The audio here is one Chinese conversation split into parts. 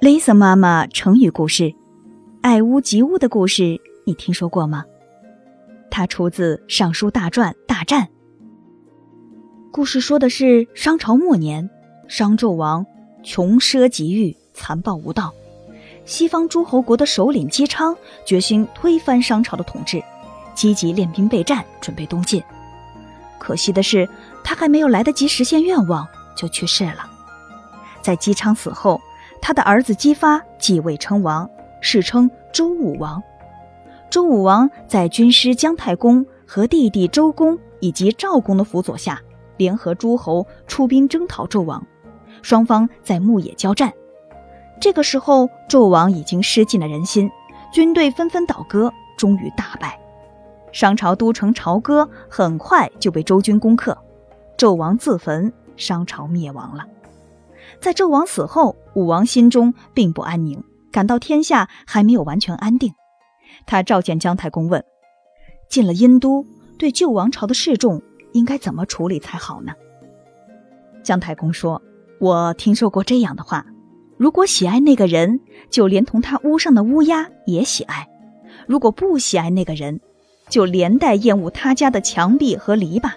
Lisa 妈妈成语故事《爱屋及乌》的故事，你听说过吗？它出自《尚书大传·大战》。故事说的是商朝末年，商纣王穷奢极欲、残暴无道，西方诸侯国的首领姬昌决心推翻商朝的统治，积极练兵备战，准备东进。可惜的是，他还没有来得及实现愿望，就去世了。在姬昌死后，他的儿子姬发继位称王，世称周武王。周武王在军师姜太公和弟弟周公以及赵公的辅佐下，联合诸侯出兵征讨纣王，双方在牧野交战。这个时候，纣王已经失尽了人心，军队纷纷倒戈，终于大败。商朝都城朝歌很快就被周军攻克，纣王自焚，商朝灭亡了。在纣王死后，武王心中并不安宁，感到天下还没有完全安定。他召见姜太公，问：“进了殷都，对旧王朝的示众应该怎么处理才好呢？”姜太公说：“我听说过这样的话，如果喜爱那个人，就连同他屋上的乌鸦也喜爱；如果不喜爱那个人，就连带厌恶他家的墙壁和篱笆。”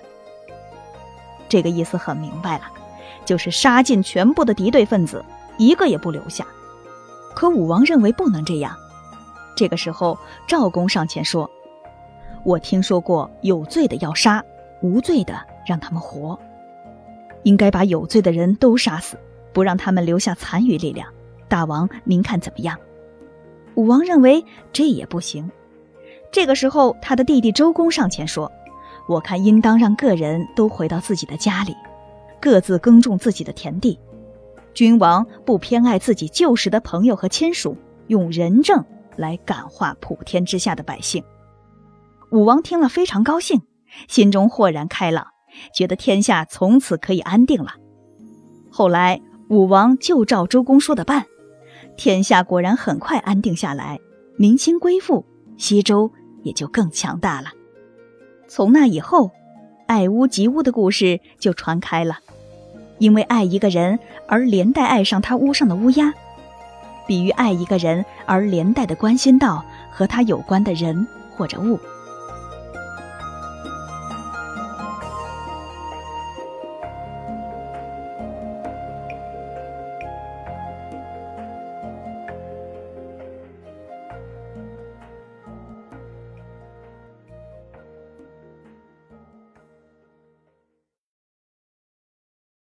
这个意思很明白了。就是杀尽全部的敌对分子，一个也不留下。可武王认为不能这样。这个时候，赵公上前说：“我听说过，有罪的要杀，无罪的让他们活。应该把有罪的人都杀死，不让他们留下残余力量。大王，您看怎么样？”武王认为这也不行。这个时候，他的弟弟周公上前说：“我看应当让个人都回到自己的家里。”各自耕种自己的田地，君王不偏爱自己旧时的朋友和亲属，用仁政来感化普天之下的百姓。武王听了非常高兴，心中豁然开朗，觉得天下从此可以安定了。后来武王就照周公说的办，天下果然很快安定下来，民心归附，西周也就更强大了。从那以后，爱屋及乌的故事就传开了。因为爱一个人而连带爱上他屋上的乌鸦，比喻爱一个人而连带的关心到和他有关的人或者物。